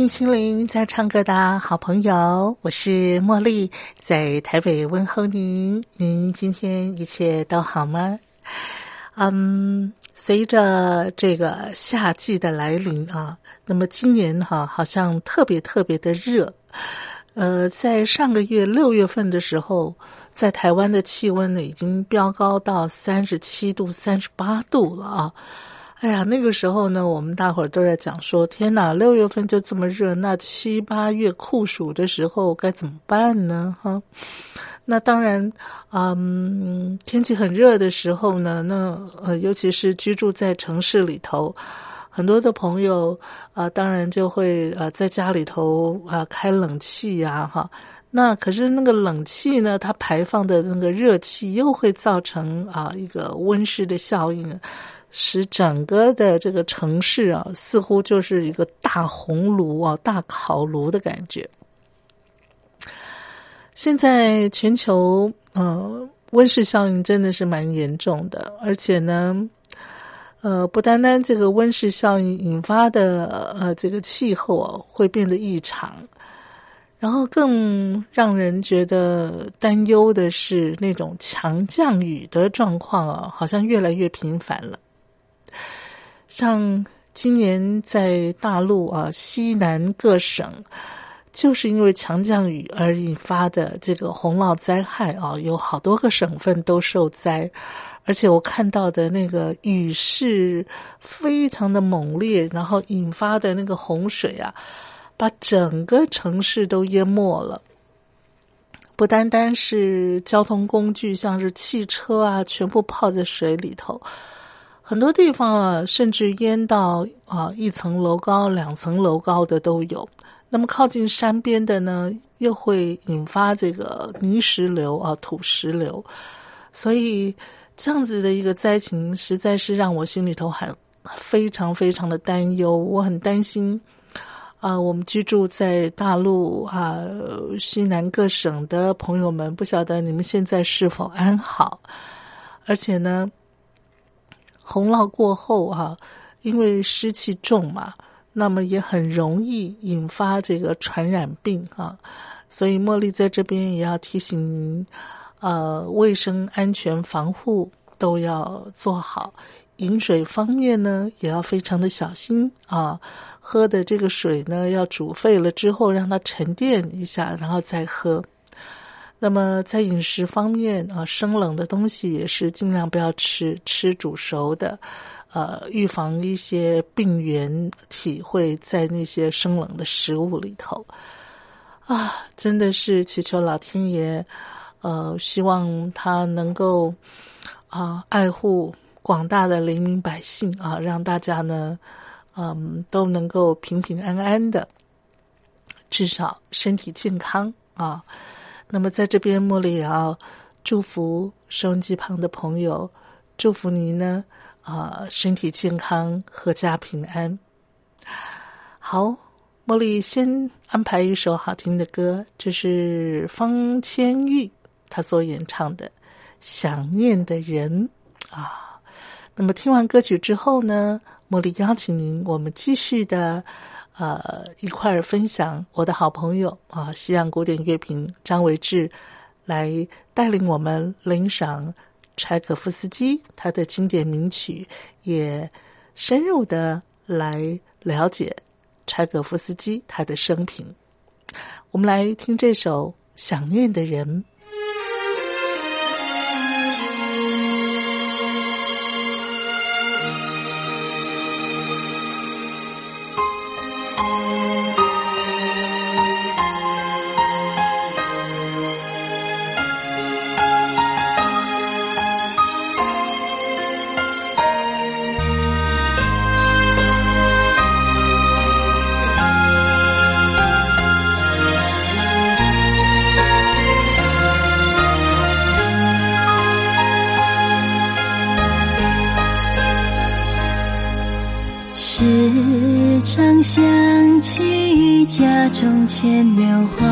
听心灵在唱歌的好朋友，我是茉莉，在台北问候您。您今天一切都好吗？嗯，随着这个夏季的来临啊，那么今年哈好像特别特别的热。呃，在上个月六月份的时候，在台湾的气温呢已经飙高到三十七度、三十八度了啊。哎呀，那个时候呢，我们大伙儿都在讲说：“天哪，六月份就这么热，那七八月酷暑的时候该怎么办呢？”哈，那当然，嗯，天气很热的时候呢，那呃，尤其是居住在城市里头，很多的朋友啊，当然就会呃在家里头啊开冷气呀，哈。那可是那个冷气呢，它排放的那个热气又会造成啊一个温室的效应。使整个的这个城市啊，似乎就是一个大红炉啊、大烤炉的感觉。现在全球呃温室效应真的是蛮严重的，而且呢，呃，不单单这个温室效应引发的呃这个气候啊会变得异常，然后更让人觉得担忧的是那种强降雨的状况啊，好像越来越频繁了。像今年在大陆啊，西南各省，就是因为强降雨而引发的这个洪涝灾害啊，有好多个省份都受灾，而且我看到的那个雨势非常的猛烈，然后引发的那个洪水啊，把整个城市都淹没了，不单单是交通工具，像是汽车啊，全部泡在水里头。很多地方啊，甚至淹到啊一层楼高、两层楼高的都有。那么靠近山边的呢，又会引发这个泥石流啊、土石流。所以这样子的一个灾情，实在是让我心里头很非常非常的担忧。我很担心啊，我们居住在大陆啊西南各省的朋友们，不晓得你们现在是否安好？而且呢。洪涝过后啊，因为湿气重嘛，那么也很容易引发这个传染病啊。所以茉莉在这边也要提醒您，呃，卫生安全防护都要做好。饮水方面呢，也要非常的小心啊。喝的这个水呢，要煮沸了之后让它沉淀一下，然后再喝。那么在饮食方面啊，生冷的东西也是尽量不要吃，吃煮熟的，呃，预防一些病原体会在那些生冷的食物里头。啊，真的是祈求老天爷，呃，希望他能够啊爱护广大的黎民百姓啊，让大家呢，嗯，都能够平平安安的，至少身体健康啊。那么，在这边，茉莉也要祝福收音机旁的朋友，祝福您呢啊，身体健康，阖家平安。好，茉莉先安排一首好听的歌，这是方千玉他所演唱的《想念的人》啊。那么，听完歌曲之后呢，茉莉邀请您，我们继续的。呃一块儿分享我的好朋友啊西洋古典乐评张维志来带领我们领赏柴可夫斯基他的经典名曲也深入的来了解柴可夫斯基他的生平。我们来听这首想念的人。中牵牛花。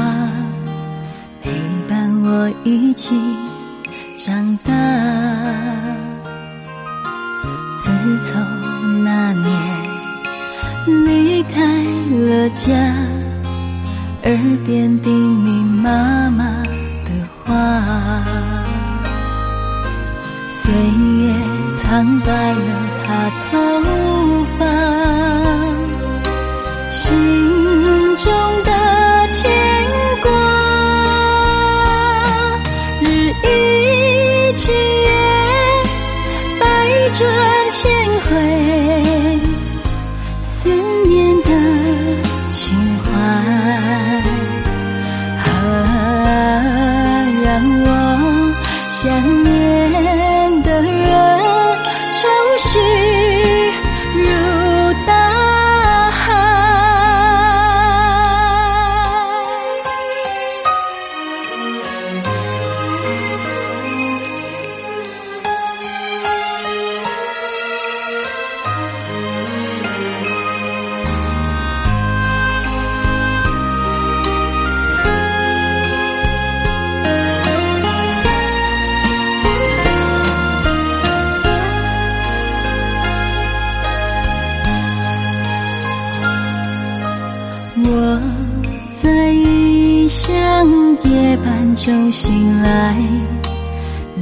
像夜半就醒来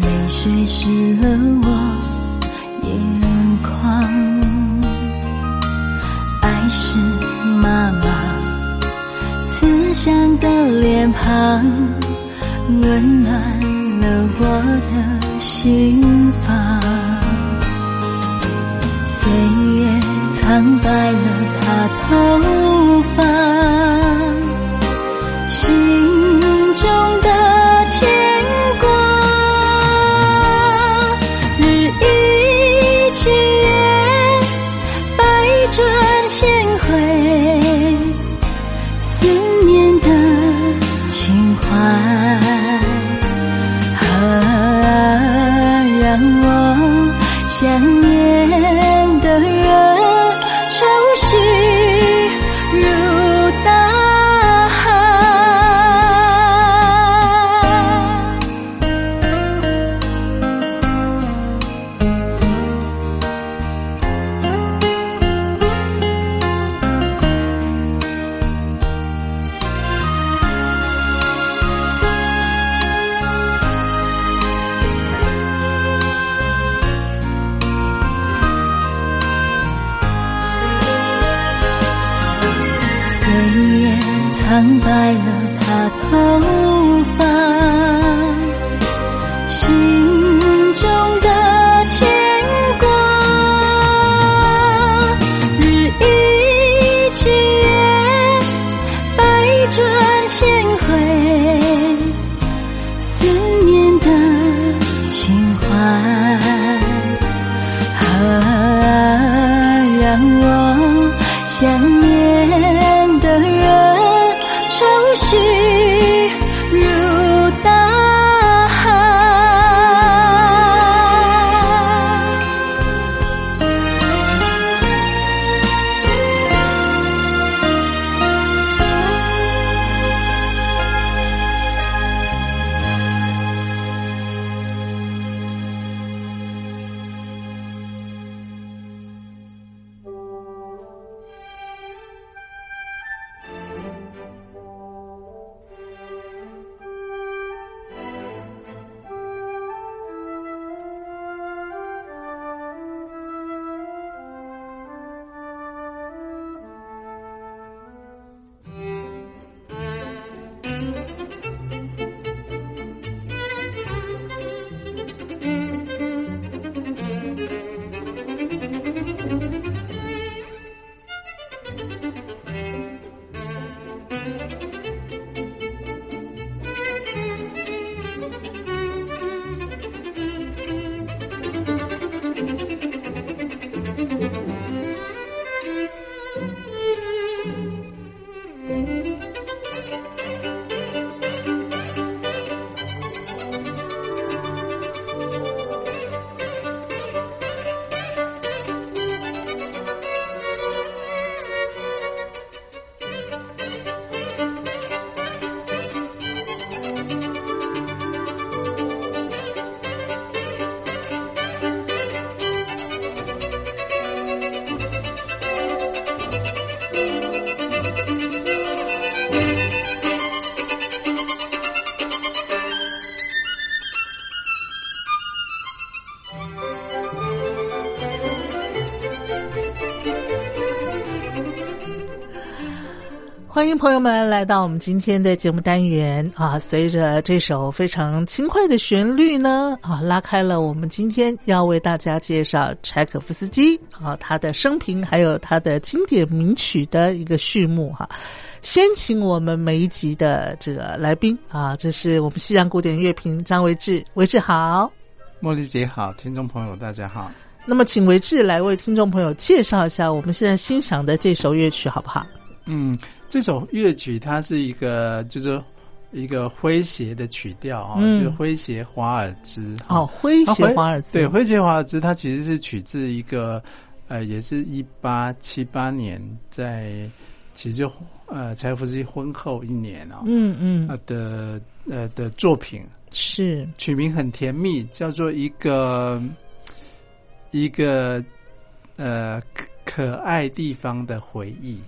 泪水湿了我眼眶爱是妈妈慈祥的脸庞温暖了我的心房。岁月苍白了她头发。想欢迎朋友们来到我们今天的节目单元啊！随着这首非常轻快的旋律呢，啊，拉开了我们今天要为大家介绍柴可夫斯基啊他的生平，还有他的经典名曲的一个序幕哈。先请我们每一集的这个来宾啊，这是我们西洋古典乐评张维志，维志好，茉莉姐好，听众朋友大家好。那么，请维志来为听众朋友介绍一下我们现在欣赏的这首乐曲好不好？嗯，这首乐曲它是一个就是一个诙谐的曲调啊，就是诙谐华尔兹。哦，诙谐华尔兹。对，诙谐华尔兹，它其实是取自一个呃，也是一八七八年在其实就呃柴可夫斯基婚后一年啊，嗯嗯的呃的作品是取名很甜蜜，叫做一个一个呃可可爱地方的回忆。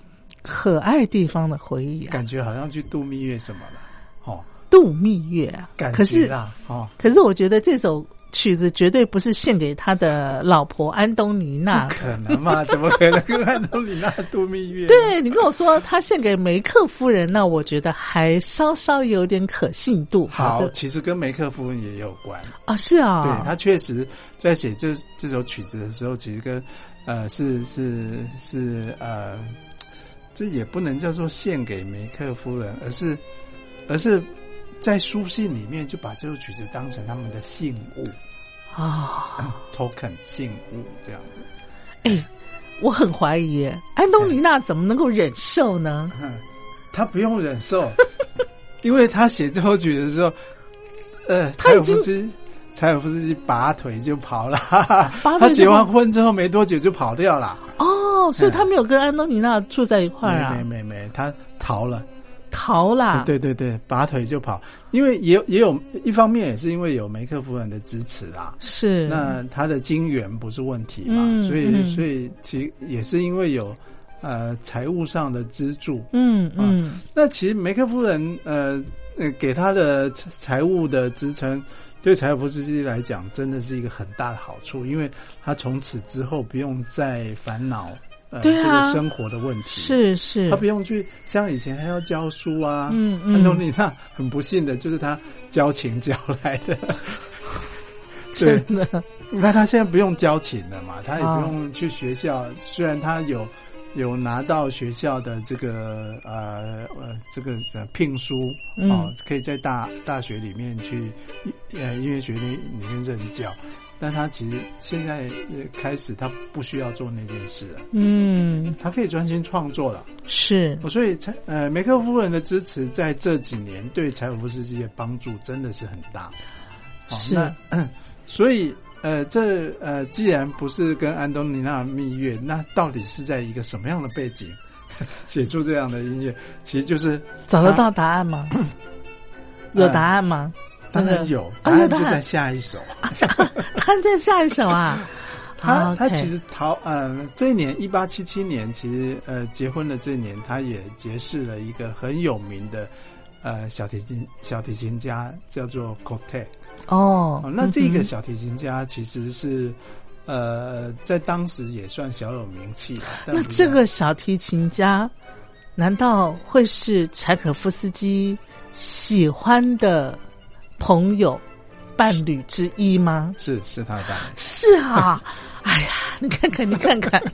可爱地方的回忆，感觉好像去度蜜月什么的，哦，度蜜月啊，感觉啦，哦，可是我觉得这首曲子绝对不是献给他的老婆安东尼娜，可能嘛？怎么可能跟安东尼娜度蜜月？对你跟我说他献给梅克夫人，那我觉得还稍稍有点可信度。好，其实跟梅克夫人也有关啊，是啊，对他确实在写这这首曲子的时候，其实跟呃是是是呃。这也不能叫做献给梅克夫人，而是，而是在书信里面就把这首曲子当成他们的信物啊，token 信物这样。哎，我很怀疑，安东尼娜怎么能够忍受呢？他不用忍受，因为他写这首曲子的时候，呃，柴可夫斯基，柴可夫斯基拔腿就跑了，他结完婚之后没多久就跑掉了。哦，所以他没有跟安东尼娜住在一块儿啊？没没没，他逃了，逃啦！对对对，拔腿就跑，因为也也有一方面也是因为有梅克夫人的支持啊。是，那他的金元不是问题嘛？所以所以其也是因为有呃财务上的资助。嗯嗯，那其实梅克夫人呃呃给他的财务的支撑。对柴可夫斯基来讲，真的是一个很大的好处，因为他从此之后不用再烦恼呃这个生活的问题，是是，他不用去像以前还要教书啊。嗯嗯，安东尼娜很不幸的就是他交情交来的，真的。那他现在不用交情了嘛？他也不用去学校，虽然他有。有拿到学校的这个呃呃这个聘书啊，可以在大大学里面去呃音乐学院里面任教，但他其实现在开始他不需要做那件事了，嗯，他可以专心创作了，是，所以柴呃梅克夫人的支持在这几年对柴可夫斯基的帮助真的是很大，是，所以。呃，这呃，既然不是跟安东尼娜蜜月，那到底是在一个什么样的背景 写出这样的音乐？其实就是找得到答案吗？有答案吗？当然有，答案就在下一首。答案在下一首啊！他他其实逃呃，这一年一八七七年，其实呃，结婚的这一年，他也结识了一个很有名的呃小提琴小提琴家，叫做 Cote。哦，那这个小提琴家其实是，呃，在当时也算小有名气。那这个小提琴家，难道会是柴可夫斯基喜欢的朋友、伴侣之一吗？是，是他的伴侣。是啊，哎呀，你看看，你看看。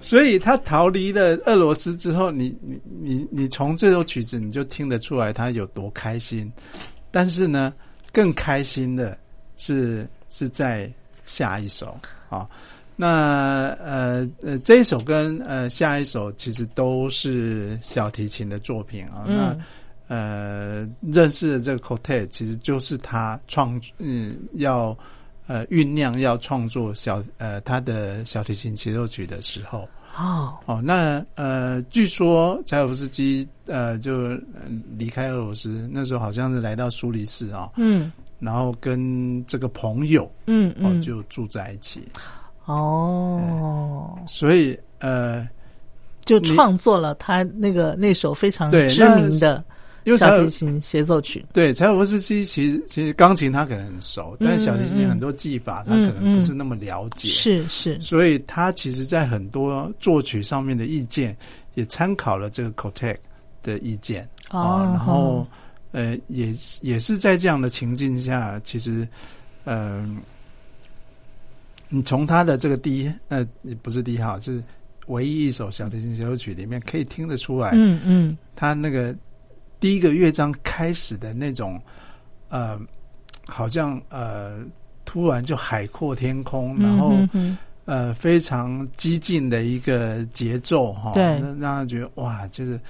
所以他逃离了俄罗斯之后，你你你你从这首曲子你就听得出来他有多开心。但是呢，更开心的是是在下一首啊。那呃呃，这一首跟呃下一首其实都是小提琴的作品啊。那呃，认识的这个 c o t e 其实就是他创嗯要呃酝酿要创作小呃他的小提琴协奏曲的时候。哦。哦，那呃据说柴可夫斯基呃就离开俄罗斯那时候好像是来到苏黎世啊嗯，然后跟这个朋友嗯哦就住在一起。哦，所以呃，就创作了他那个那首非常知名的小提琴协奏曲。对，柴可夫斯基其实其实钢琴他可能很熟，但是小提琴很多技法他可能不是那么了解。是是，所以他其实在很多作曲上面的意见也参考了这个 e c 的意见啊，然后呃，也也是在这样的情境下，其实嗯。你从他的这个第一呃，不是第一号，是唯一一首小提琴协奏曲里面可以听得出来，嗯嗯，他那个第一个乐章开始的那种，呃，好像呃，突然就海阔天空，然后呃，非常激进的一个节奏哈，对，让他觉得哇，就是。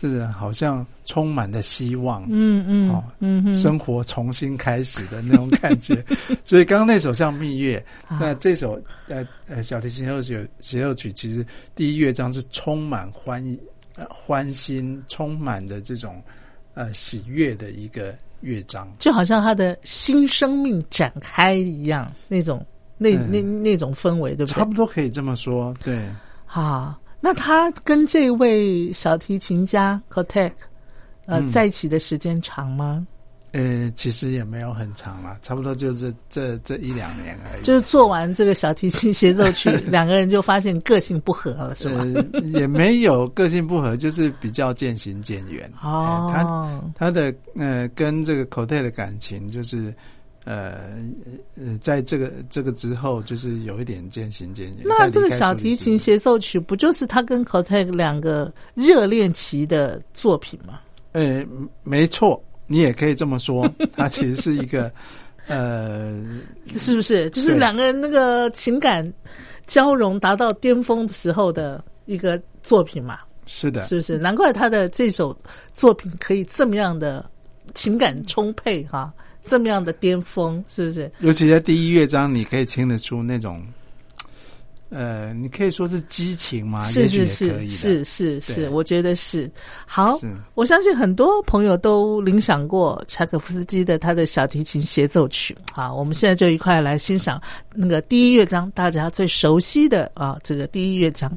就是好像充满了希望，嗯嗯，哦，嗯，生活重新开始的那种感觉。所以刚刚那首像蜜月，那这首呃呃小提琴协奏曲协奏曲，其实第一乐章是充满欢呃欢欣，充满的这种呃喜悦的一个乐章，就好像他的新生命展开一样，那种那那那种氛围，对不对？差不多可以这么说，对，好。那他跟这位小提琴家 Kotek，呃，在一起的时间长吗？呃，其实也没有很长了，差不多就是这这一两年而已。就是做完这个小提琴协奏曲，两个人就发现个性不合了，是吗？也没有个性不合，就是比较渐行渐远。哦，他他的呃跟这个 Kotek 的感情就是。呃呃，在这个这个之后，就是有一点渐行渐远。那这个小提琴协奏曲，不就是他跟 c o t e 两个热恋期的作品吗？呃，没错，你也可以这么说，它其实是一个呃，是不是？就是两个人那个情感交融达到巅峰的时候的一个作品嘛？是的，是不是？难怪他的这首作品可以这么样的情感充沛哈。这么样的巅峰，是不是？尤其在第一乐章，你可以听得出那种，呃，你可以说是激情吗？是是是是是是，我觉得是。好，我相信很多朋友都领赏过柴可夫斯基的他的小提琴协奏曲。好，我们现在就一块来欣赏那个第一乐章，大家最熟悉的啊，这个第一乐章。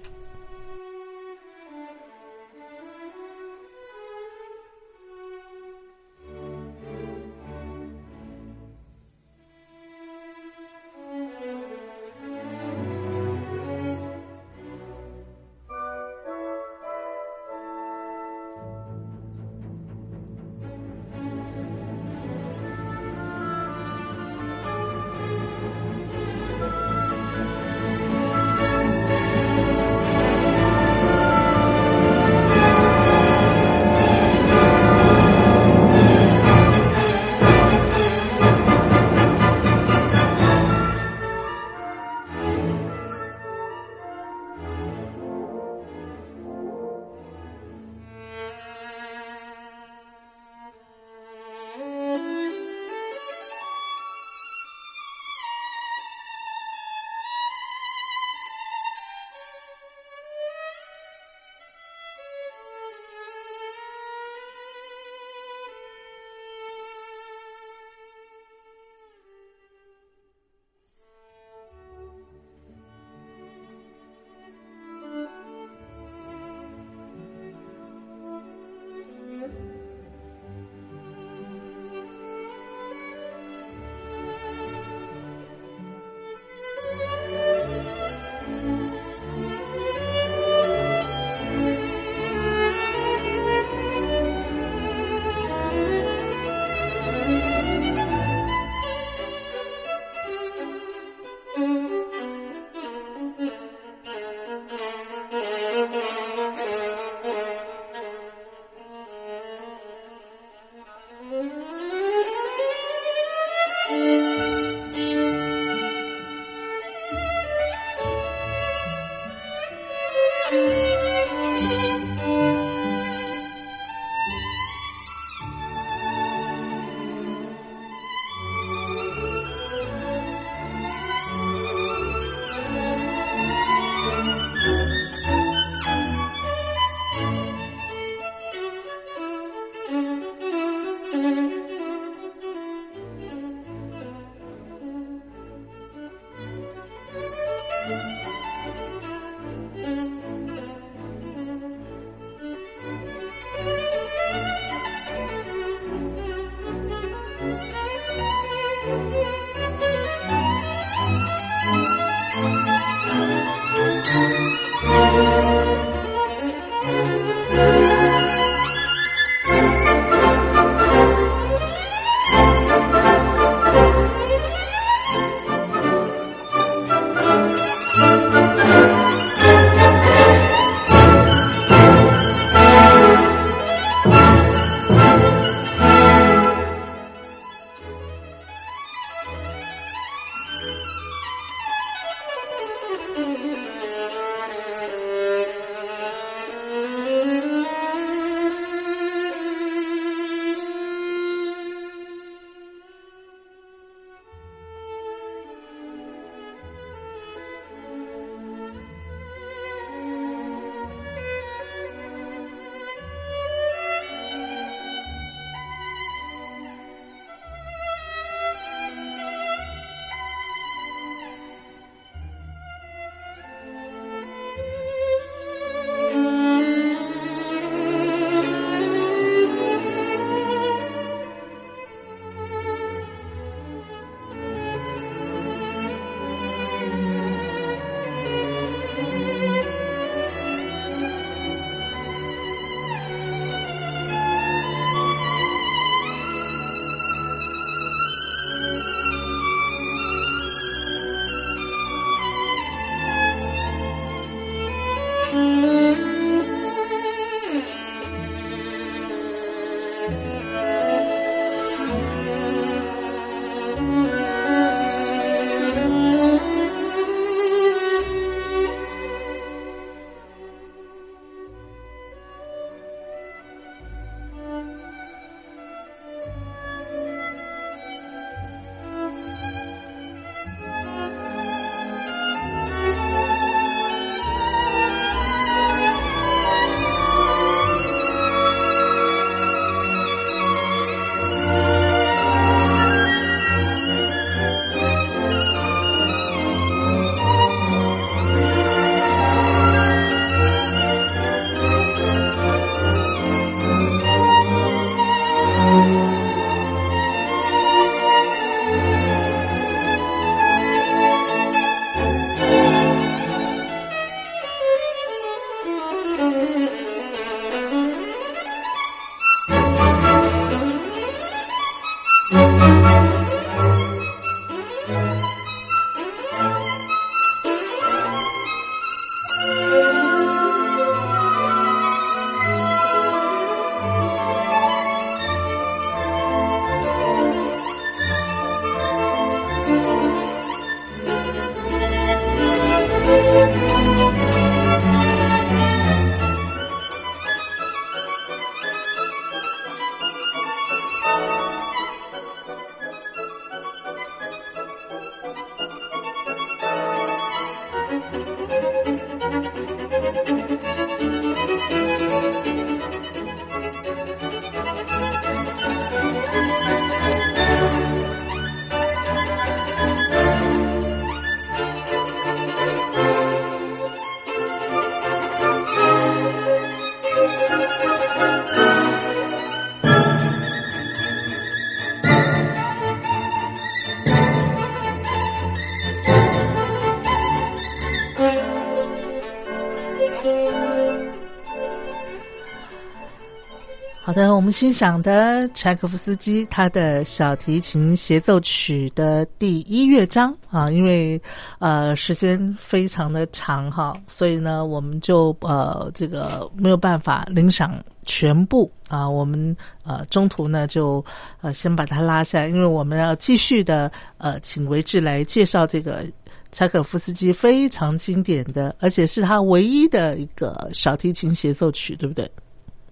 好的，我们欣赏的柴可夫斯基他的小提琴协奏曲的第一乐章啊，因为呃时间非常的长哈，所以呢我们就呃这个没有办法领赏全部啊，我们呃中途呢就呃先把它拉下，因为我们要继续的呃请维志来介绍这个柴可夫斯基非常经典的，而且是他唯一的一个小提琴协奏曲，对不对？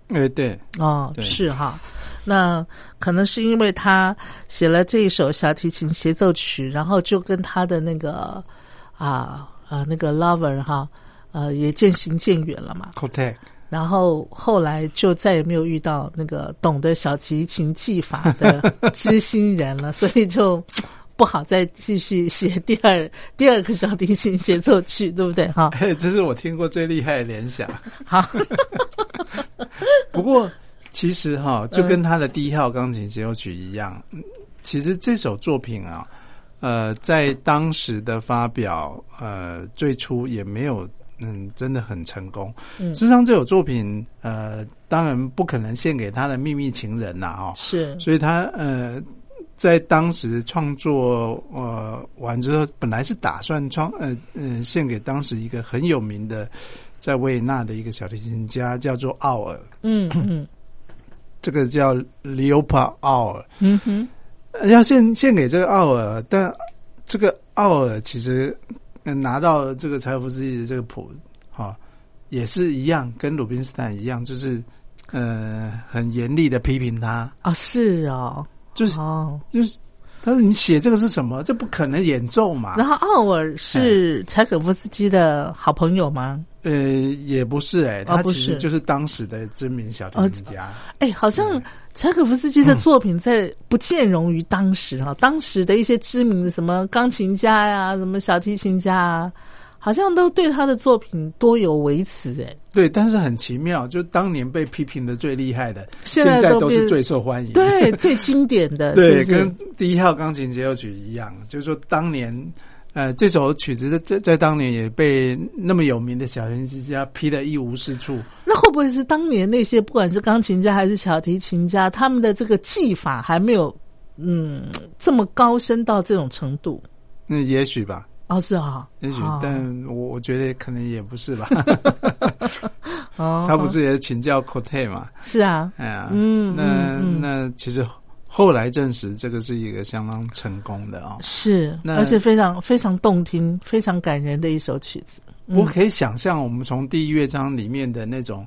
哎，对，哦，是哈，那可能是因为他写了这一首小提琴协奏曲，然后就跟他的那个啊啊那个 lover 哈，呃，也渐行渐远了嘛。然后后来就再也没有遇到那个懂得小提琴技法的知心人了，所以就不好再继续写第二第二个小提琴协奏曲，对不对？哈，这是我听过最厉害的联想。好。不过，其实哈，就跟他的第一号钢琴协奏曲一样，其实这首作品啊，呃，在当时的发表，呃，最初也没有，嗯，真的很成功。事实上，这首作品，呃，当然不可能献给他的秘密情人呐，哈，是，所以他呃，在当时创作呃完之后，本来是打算创，呃呃，献给当时一个很有名的。在维也纳的一个小提琴家叫做奥尔，嗯嗯，这个叫 Leopold 奥尔，嗯哼，要献献给这个奥尔，但这个奥尔其实拿到这个柴可夫斯基的这个谱，哈，也是一样，跟鲁宾斯坦一样，就是呃很严厉的批评他。啊，是哦，就是哦，就是。他说：“你写这个是什么？这不可能演奏嘛。”然后奥尔是柴可夫斯基的好朋友吗？呃，也不是哎，他其实就是当时的知名小提琴家。哎，好像柴可夫斯基的作品在不见容于当时哈，当时的一些知名的什么钢琴家呀，什么小提琴家啊。好像都对他的作品多有维持哎，对，但是很奇妙，就当年被批评的最厉害的，现在都是最受欢迎，对，最经典的，对，跟第一号钢琴协奏曲一样，就是说当年，呃，这首曲子在在当年也被那么有名的小提琴家批的一无是处。那会不会是当年那些不管是钢琴家还是小提琴家，他们的这个技法还没有嗯这么高深到这种程度？嗯，也许吧。哦，是啊，也许，但我我觉得可能也不是吧。哦，他不是也请教 t e 嘛？是啊，哎呀，嗯，那那其实后来证实这个是一个相当成功的啊，是，而且非常非常动听、非常感人的一首曲子。我可以想象，我们从第一乐章里面的那种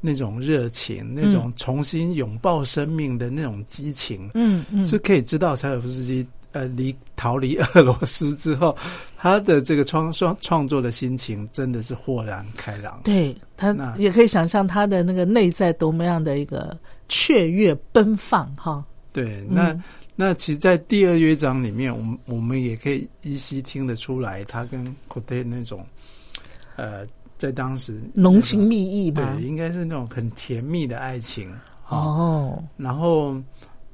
那种热情、那种重新拥抱生命的那种激情，嗯嗯，是可以知道柴可夫斯基。呃，离逃离俄罗斯之后，他的这个创创创作的心情真的是豁然开朗。对他，也可以想象他的那个内在多么样的一个雀跃奔放哈。对，那那其实，在第二乐章里面，我们我们也可以依稀听得出来，他跟 c o t e 那种，呃，在当时浓情蜜意吧，对，应该是那种很甜蜜的爱情哦。然后。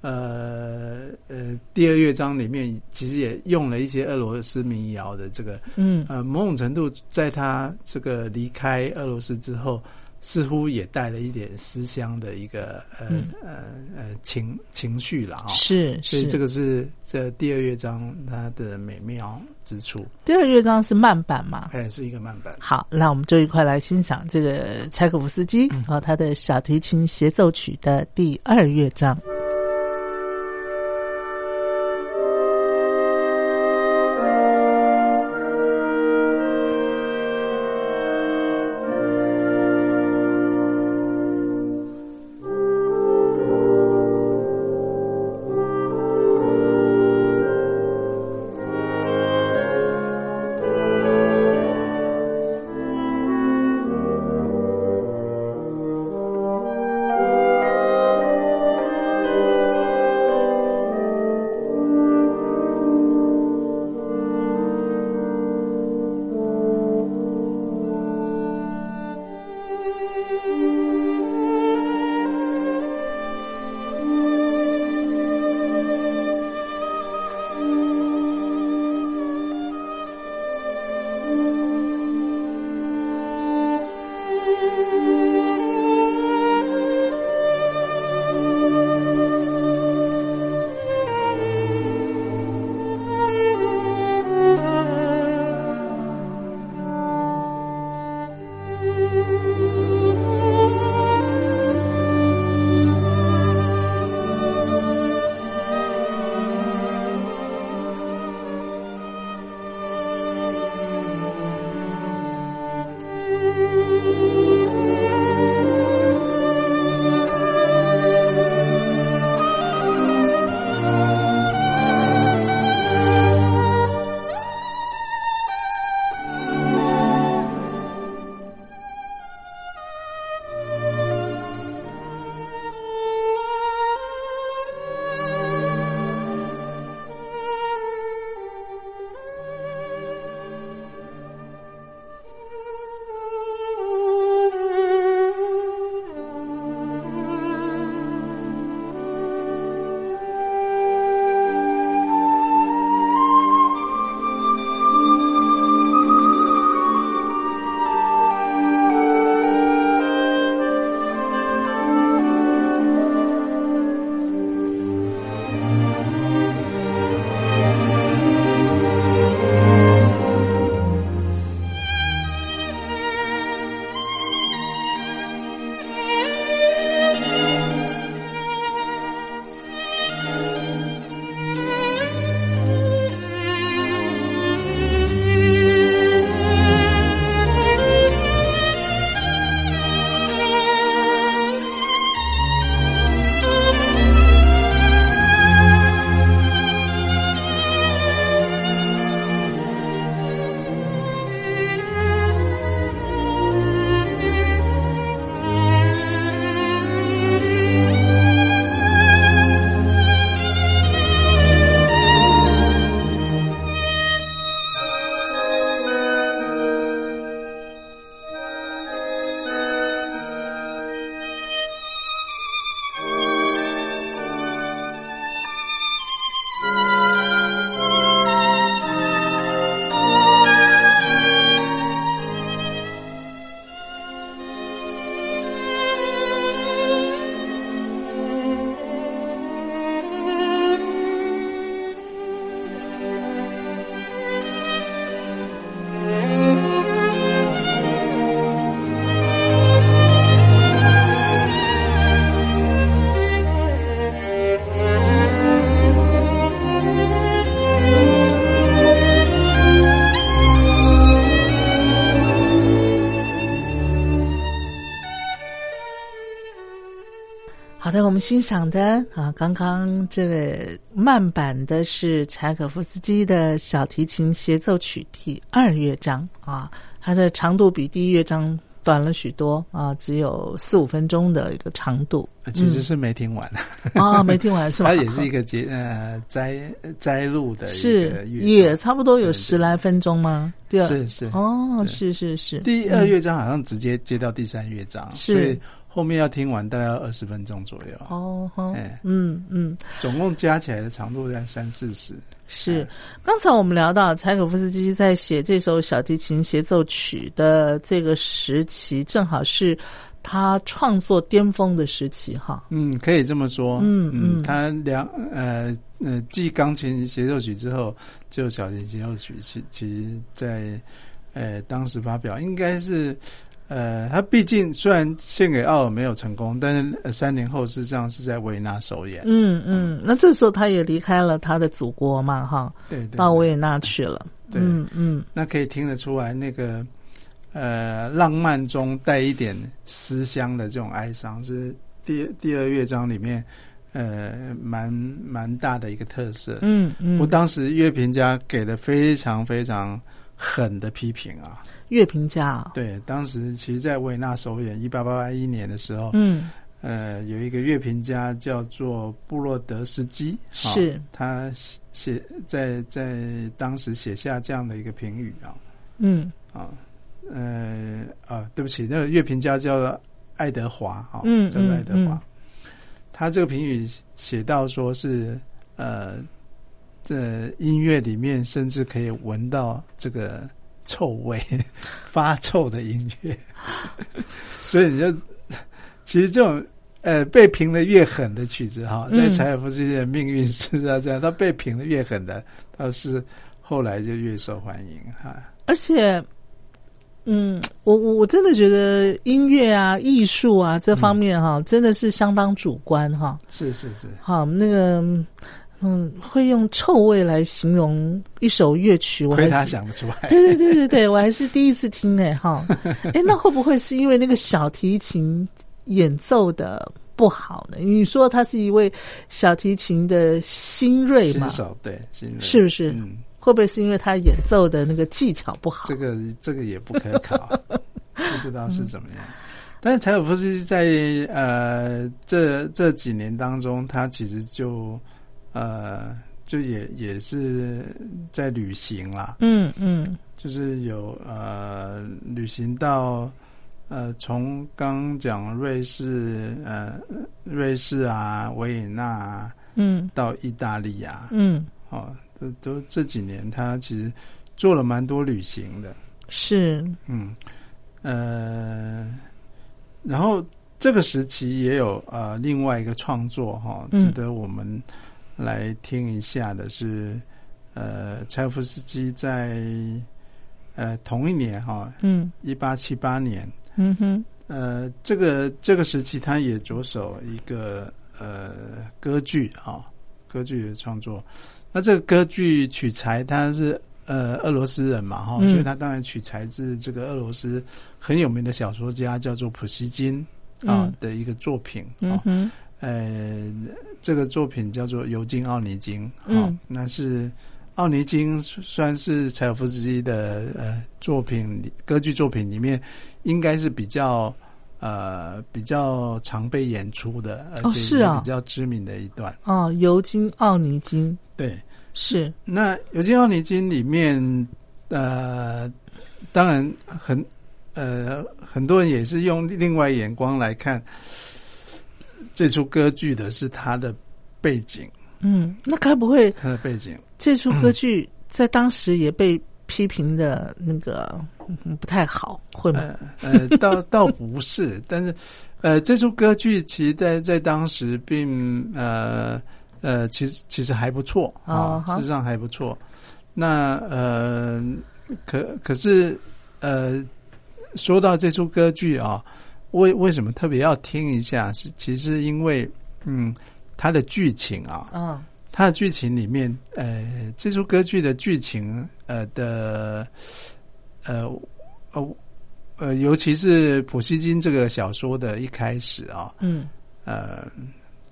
呃呃，第二乐章里面其实也用了一些俄罗斯民谣的这个，嗯呃，某种程度在他这个离开俄罗斯之后，似乎也带了一点思乡的一个呃呃呃情情绪了啊。是，所以这个是这第二乐章它的美妙之处。第二乐章是慢板嘛？哎，是一个慢板。好，那我们就一块来欣赏这个柴可夫斯基和他的小提琴协奏曲的第二乐章。好们欣赏的啊，刚刚这个慢版的是柴可夫斯基的小提琴协奏曲第二乐章啊，它的长度比第一乐章短了许多啊，只有四五分钟的一个长度。其实是没听完啊，没听完是吧？它也是一个节呃摘摘录的，是也差不多有十来分钟吗？对，是是哦，是是是。第二乐章好像直接接到第三乐章，是。后面要听完大概要二十分钟左右哦，哎，嗯嗯，总共加起来的长度在三四十。是，刚才我们聊到柴可夫斯基在写这首小提琴协奏曲的这个时期，正好是他创作巅峰的时期，哈。嗯，可以这么说。嗯嗯，他两呃呃，继钢琴协奏曲之后，就小提琴协奏曲，其其实在呃当时发表应该是。呃，他毕竟虽然献给奥尔没有成功，但是三年后实际上是在维也纳首演。嗯嗯，那这时候他也离开了他的祖国嘛，哈，对，到维也纳去了。嗯嗯，那可以听得出来，那个呃，浪漫中带一点思乡的这种哀伤，是第第二乐章里面呃蛮蛮大的一个特色。嗯嗯，我当时乐评家给的非常非常狠的批评啊。乐评家。对，当时其实，在维也纳首演一八八一年的时候，嗯，呃，有一个乐评家叫做布洛德斯基，是。他写在在当时写下这样的一个评语啊，嗯。啊，呃啊，对不起，那个乐评家叫做爱德华啊，嗯叫做爱德华，他这个评语写到说是呃，这音乐里面甚至可以闻到这个。臭味，发臭的音乐，所以你就其实这种呃被评的越狠的曲子哈，在柴可夫斯基的命运是啊这样，他被评的越狠的，他是后来就越受欢迎哈。而且，嗯，我我我真的觉得音乐啊、艺术啊这方面哈，真的是相当主观哈。是是是，好那个。嗯，会用臭味来形容一首乐曲，我还是想得出来。对对对对对，我还是第一次听哎，哈。哎，那会不会是因为那个小提琴演奏的不好呢？你说他是一位小提琴的新锐嘛？对，新锐是不是？嗯，会不会是因为他演奏的那个技巧不好？这个这个也不可考，不知道是怎么样。但是柴可夫斯基在呃这这几年当中，他其实就。呃，就也也是在旅行啦，嗯嗯，就是有呃旅行到呃从刚讲瑞士呃瑞士啊维也纳嗯。到意大利啊嗯。哦都都这几年他其实做了蛮多旅行的，是。嗯呃然后这个时期也有呃另外一个创作哈值得我们。来听一下的是，呃，柴夫斯基在呃同一年哈，嗯，一八七八年，嗯哼，呃，这个这个时期他也着手一个呃歌剧啊，歌剧的创作。那这个歌剧取材他是呃俄罗斯人嘛哈，所以他当然取材自这个俄罗斯很有名的小说家叫做普希金啊的一个作品啊。呃，这个作品叫做《尤金·奥尼金》，好，那是奥尼金算是柴可夫斯基的呃作品歌剧作品里面，应该是比较呃比较常被演出的，而且是比较知名的一段。哦，《尤金·奥尼金》对，是那《尤金·奥尼金》里面，呃，当然很呃很多人也是用另外眼光来看。这出歌剧的是他的背景，嗯，那该不会他的背景？这出歌剧在当时也被批评的那个不太好，会吗？呃，倒 倒不是，但是呃，这出歌剧其实，在在当时并呃呃，其实其实还不错啊，事实上还不错。那呃，可可是呃，说到这出歌剧啊。为为什么特别要听一下？是其实因为，嗯，它的剧情啊，嗯，它的剧情里面，呃，这首歌剧的剧情，呃的，呃，呃，呃，尤其是普希金这个小说的一开始啊，嗯，呃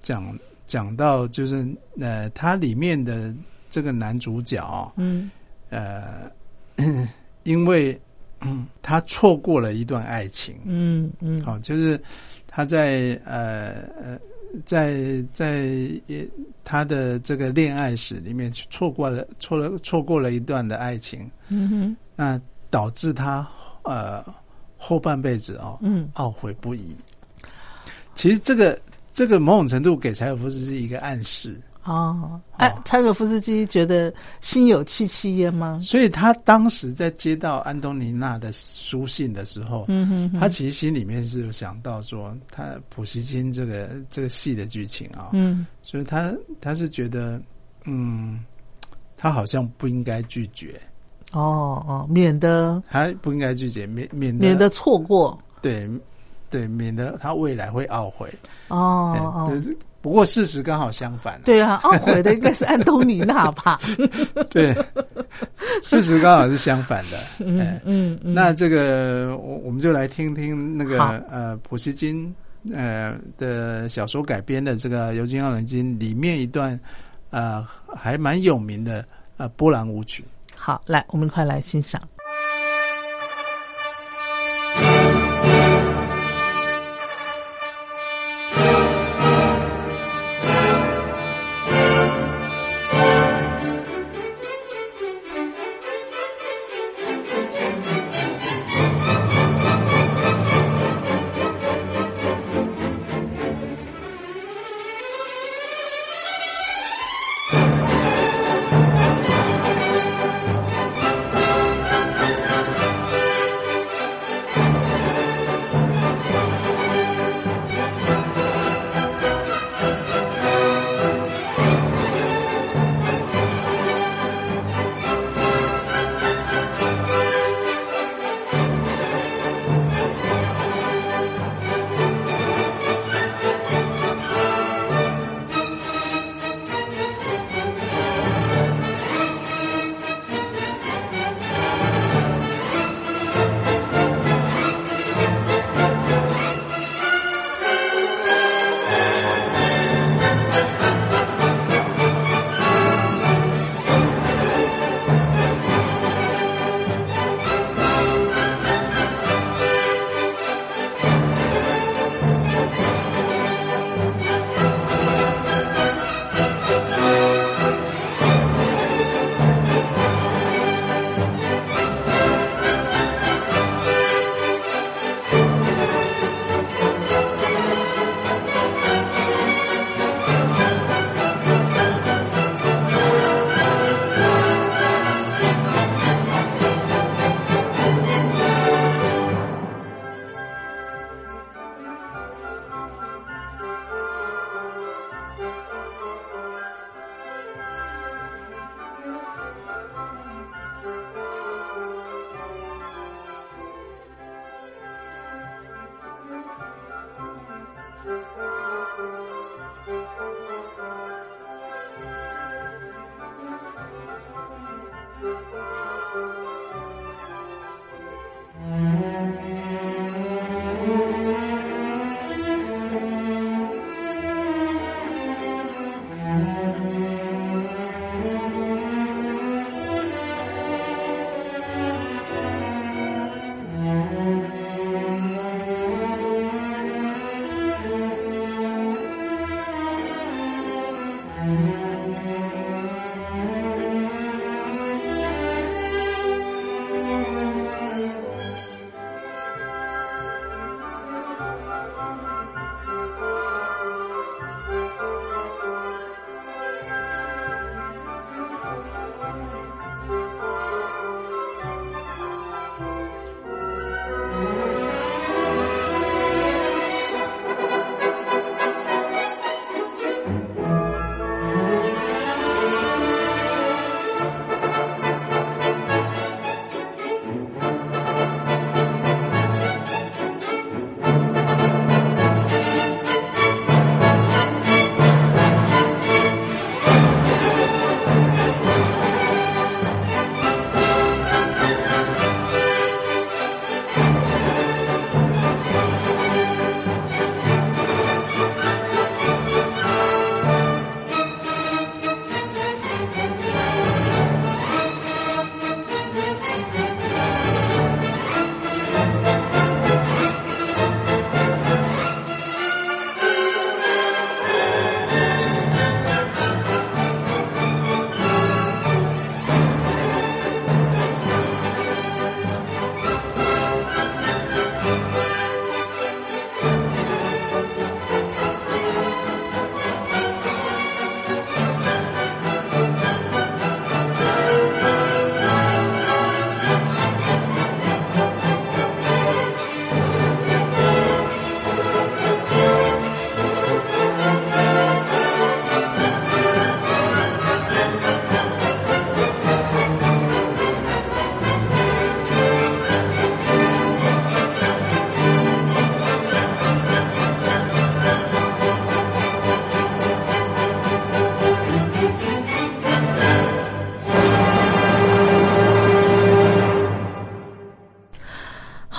讲讲到就是呃，它里面的这个男主角，嗯。呃，因为嗯 他错过了一段爱情，嗯嗯，好、就是他在呃呃在在也他的这个恋爱史里面错过了错了错过了一段的爱情，嗯哼，那导致他呃后半辈子哦，嗯。懊悔不已。其实这个这个某种程度给柴可夫斯基一个暗示，哦，哎，柴可夫斯基觉得心有戚戚焉吗？所以他当时在接到安东尼娜的书信的时候，嗯哼哼，他其实心里面是有想到说，他普希金这个这个戏的剧情啊、嗯。所以他他是觉得，嗯，他好像不应该拒绝，哦哦，免得他不应该拒绝，免免得免得错过。对对，免得他未来会懊悔。哦哎哦，对，不过事实刚好相反、对啊，懊悔的应该是安东尼娜吧？对，事实刚好是相反的。嗯哎嗯嗯，那这个我我们就来听听那个呃普希金呃的小说改编的这个《尤金·奥伦金》里面一段呃还蛮有名的呃波兰舞曲。好，来，我们快来欣赏。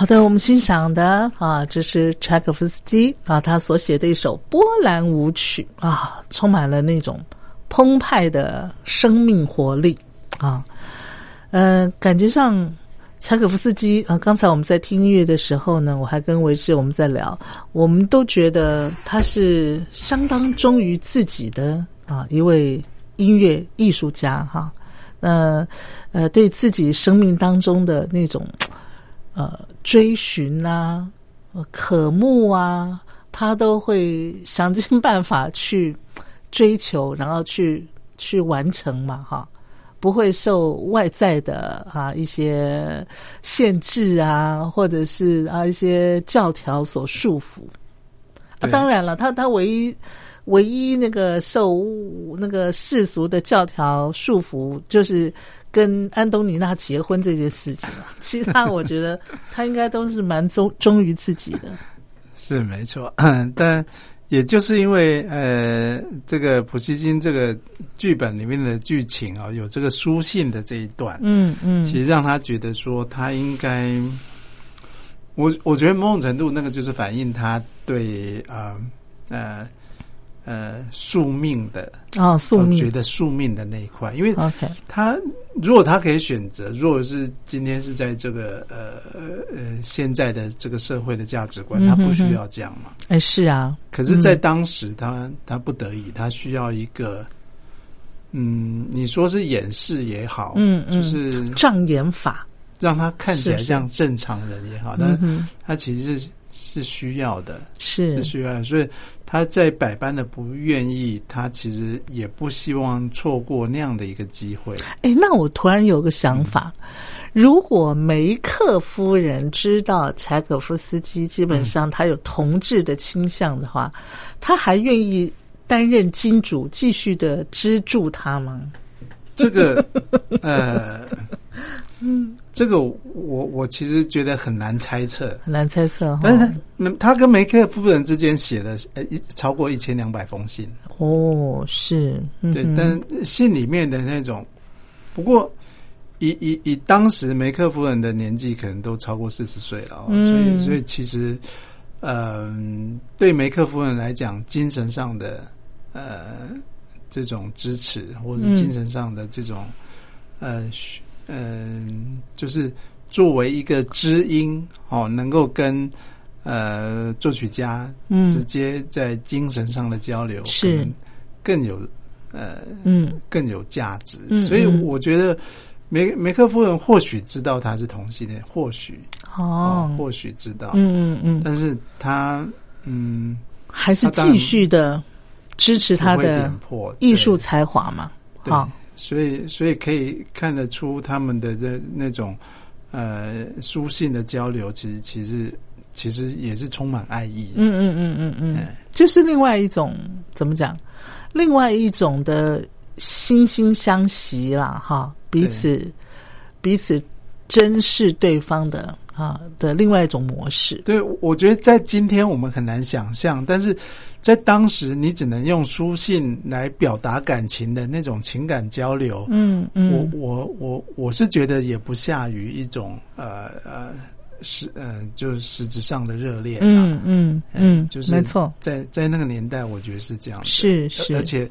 的，我们欣赏的啊，这是柴可夫斯基啊，他所写的一首波兰舞曲啊，充满了那种澎湃的生命活力啊，呃，感觉上柴可夫斯基啊，刚才我们在听音乐的时候呢，我还跟维志我们在聊，我们都觉得他是相当忠于自己的啊一位音乐艺术家哈，那呃，对自己生命当中的那种。呃，追寻啊，渴慕啊，他都会想尽办法去追求，然后去去完成嘛，哈，不会受外在的啊一些限制啊，或者是啊一些教条所束缚。啊，当然了，他他唯一唯一那个受那个世俗的教条束缚，就是。跟安东尼娜结婚这件事情，其他我觉得他应该都是蛮忠忠于自己的。是没错，但也就是因为呃，这个普希金这个剧本里面的剧情啊，有这个书信的这一段，嗯嗯，其实让他觉得说他应该，我我觉得某种程度那个就是反映他对啊呃。呃，宿命的啊，宿命。觉得宿命的那一块，因为 OK，他如果他可以选择，如果是今天是在这个呃呃现在的这个社会的价值观，他不需要这样嘛？哎，是啊。可是，在当时，他他不得已，他需要一个，嗯，你说是掩饰也好，嗯嗯，就是障眼法，让他看起来像正常人也好，但他其实是是需要的，是。是需要的，所以。他在百般的不愿意，他其实也不希望错过那样的一个机会。哎，那我突然有个想法：如果梅克夫人知道柴可夫斯基基本上他有同志的倾向的话，他还愿意担任金主，继续的资助他吗？这个，呃。嗯，这个我我其实觉得很难猜测，很难猜测。但是他他跟梅克夫人之间写了呃一超过一千两百封信。哦，是，对，但信里面的那种，不过以以以当时梅克夫人的年纪可能都超过四十岁了，所以所以其实，嗯，对梅克夫人来讲，精神上的呃这种支持，或者精神上的这种呃。嗯，就是作为一个知音哦，能够跟呃作曲家直接在精神上的交流，是。更有呃嗯。更有价值。所以我觉得梅梅克夫人或许知道他是同性恋，或许哦，或许知道，嗯嗯嗯，但是他嗯还是继续的支持他的艺术才华嘛，好。所以，所以可以看得出他们的这那种呃书信的交流，其实其实其实也是充满爱意。嗯嗯嗯嗯嗯，就是另外一种怎么讲？另外一种的惺惺相惜啦，哈，彼此彼此珍视对方的啊的另外一种模式。对，我觉得在今天我们很难想象，但是。在当时，你只能用书信来表达感情的那种情感交流。嗯嗯，我我我我是觉得也不下于一种呃呃实呃就是实质上的热恋。嗯嗯嗯，就是没错，在在那个年代，我觉得是这样。是是，而且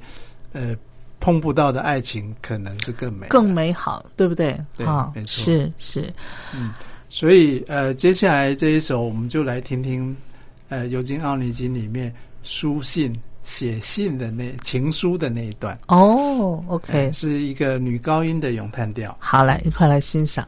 呃碰不到的爱情可能是更美更美好，对不对？对，没错，是是。嗯，所以呃接下来这一首，我们就来听听呃《尤金·奥尼金》里面。书信写信的那情书的那一段哦，OK，是一个女高音的咏叹调。好，来一块来欣赏。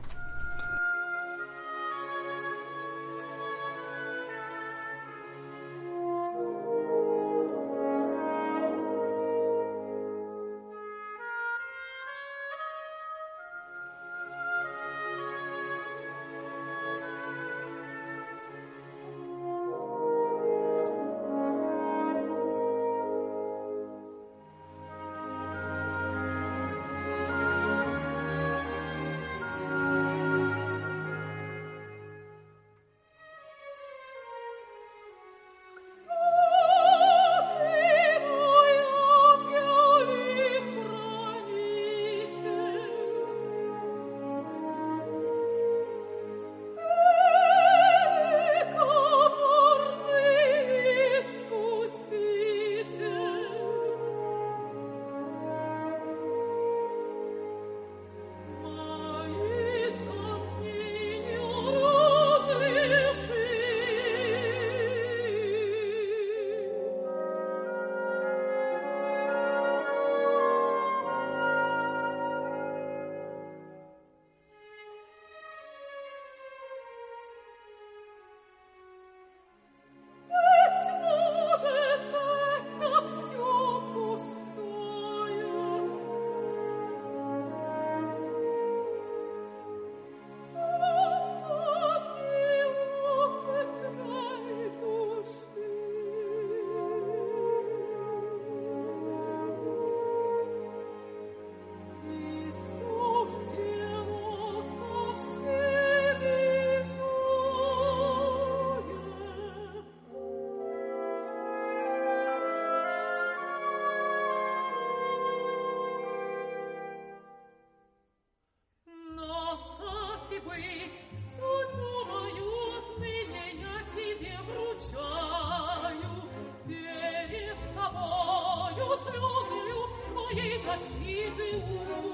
Kashibi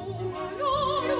ulu malore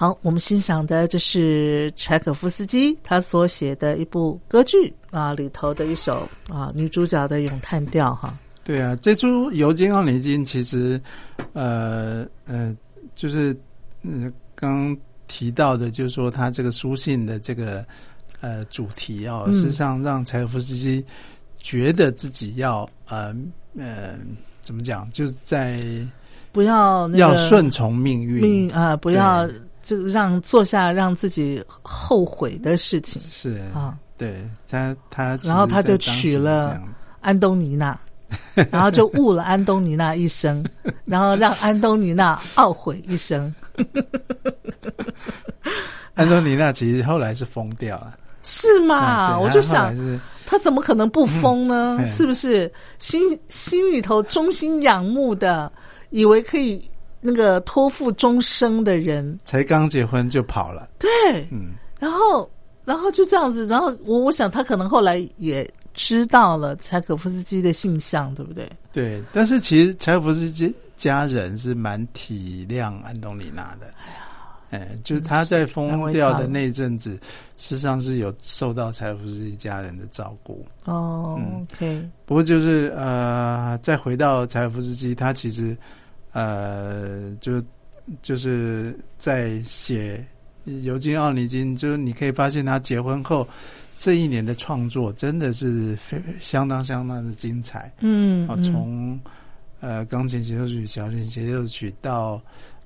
好，我们欣赏的这是柴可夫斯基他所写的一部歌剧啊，里头的一首啊女主角的咏叹调哈。对啊，这出《尤金·奥尼金》其实，呃呃，就是嗯刚提到的，就是说他这个书信的这个呃主题啊，实际上让柴可夫斯基觉得自己要呃呃怎么讲，就是在不要要顺从命运，命运啊，不要。就让做下让自己后悔的事情是啊，对他他，然后他就娶了安东尼娜，然后就误了安东尼娜一生，然后让安东尼娜懊悔一生。安东尼娜其实后来是疯掉了，是吗？我就想，他怎么可能不疯呢？是不是心心里头衷心仰慕的，以为可以。那个托付终生的人，才刚结婚就跑了。对，嗯，然后，然后就这样子，然后我我想他可能后来也知道了柴可夫斯基的性向，对不对？对，但是其实柴可夫斯基家人是蛮体谅安东尼娜的。哎呀，哎，就是他在疯掉的那阵子，事实上是有受到柴可夫斯基家人的照顾。哦，OK。不过就是呃，再回到柴可夫斯基，他其实。呃，就就是在写《尤金·奥尼金》，就是你可以发现他结婚后这一年的创作真的是非相当相当的精彩。嗯，啊，从呃钢琴协奏曲、小提琴协奏曲到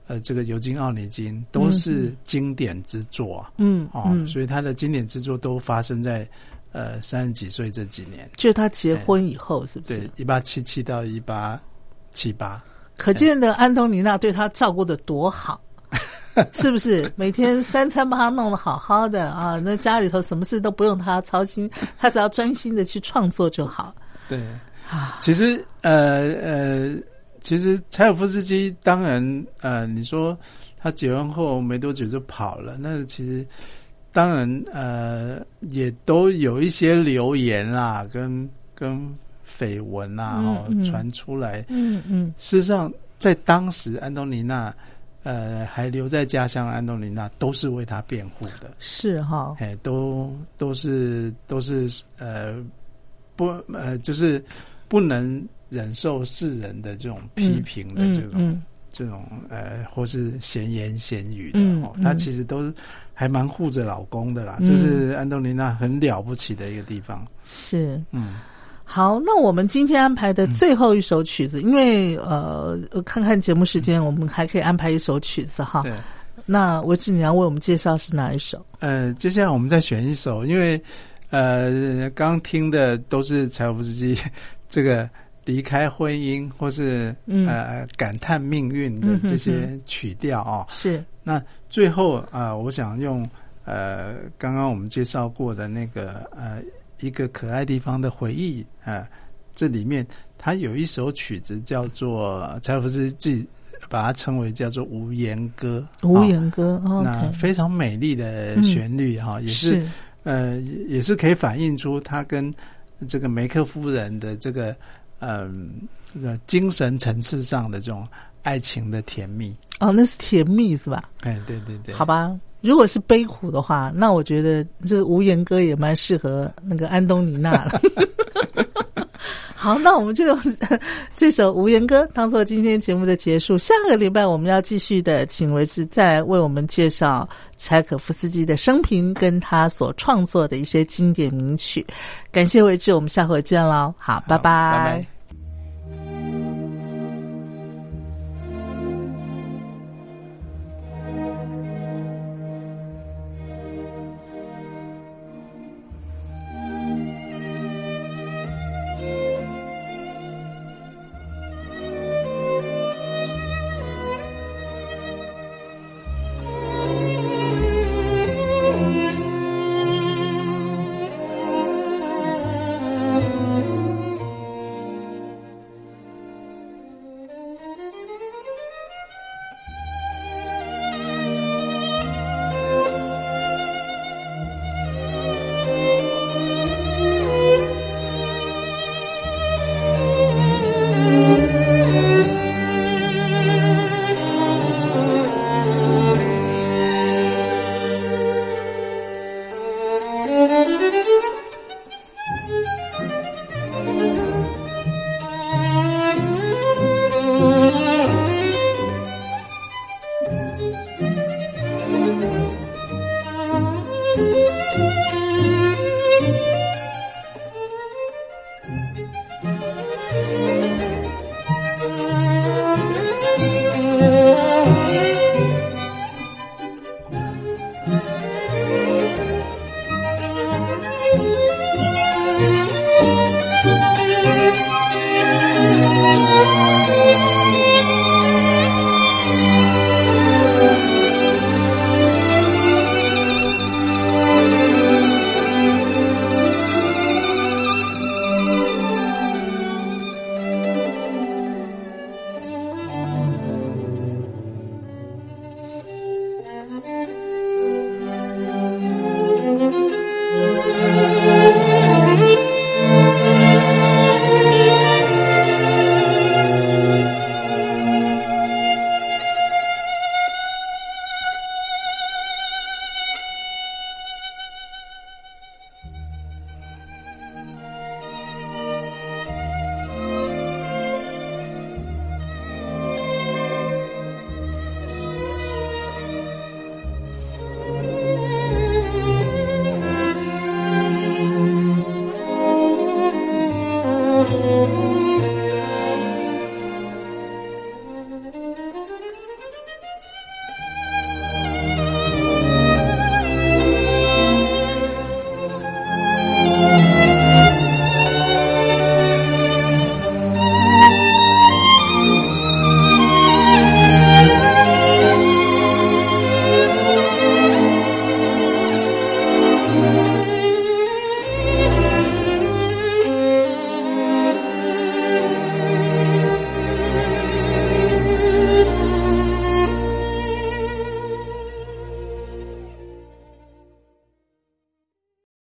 呃这个《尤金·奥尼金》，都是经典之作。嗯，哦，所以他的经典之作都发生在呃三十几岁这几年，就是他结婚以后，是不是？对，一八七七到一八七八。可见的安东尼娜对他照顾的多好，是不是？每天三餐把他弄得好好的啊，那家里头什么事都不用他操心，他只要专心的去创作就好。对啊，其实呃呃，其实柴可夫斯基当然呃，你说他结婚后没多久就跑了，那其实当然呃，也都有一些流言啦，跟跟。绯闻啊，哦，传出来。嗯嗯，事实上，在当时，安东尼娜，呃，还留在家乡，安东尼娜都是为他辩护的。是哈，哎，都都是都是呃，不呃，就是不能忍受世人的这种批评的这种这种呃，或是闲言闲语的。哦，他其实都还蛮护着老公的啦。这是安东尼娜很了不起的一个地方。是，嗯。好，那我们今天安排的最后一首曲子，因为呃，看看节目时间，我们还可以安排一首曲子哈。对，那我知你要为我们介绍是哪一首？呃，接下来我们再选一首，因为呃，刚听的都是柴可夫斯基这个离开婚姻或是呃感叹命运的这些曲调啊。是。那最后啊，我想用呃刚刚我们介绍过的那个呃一个可爱地方的回忆啊，这里面它有一首曲子叫做柴可夫斯基。把它称为叫做《无言歌》，无言歌，哦那非常美丽的旋律哈，也是呃，也是可以反映出他跟这个梅克夫人的这个嗯精神层次上的这种爱情的甜蜜。哦，那是甜蜜是吧？哎，对对对。好吧，如果是悲苦的话，那我觉得这个《无言歌》也蛮适合那个安东尼娜了。好，那我们就用这首《无言歌》当做今天节目的结束。下个礼拜我们要继续的，请维志再为我们介绍柴可夫斯基的生平跟他所创作的一些经典名曲。感谢维志，我们下回见喽！好，拜拜。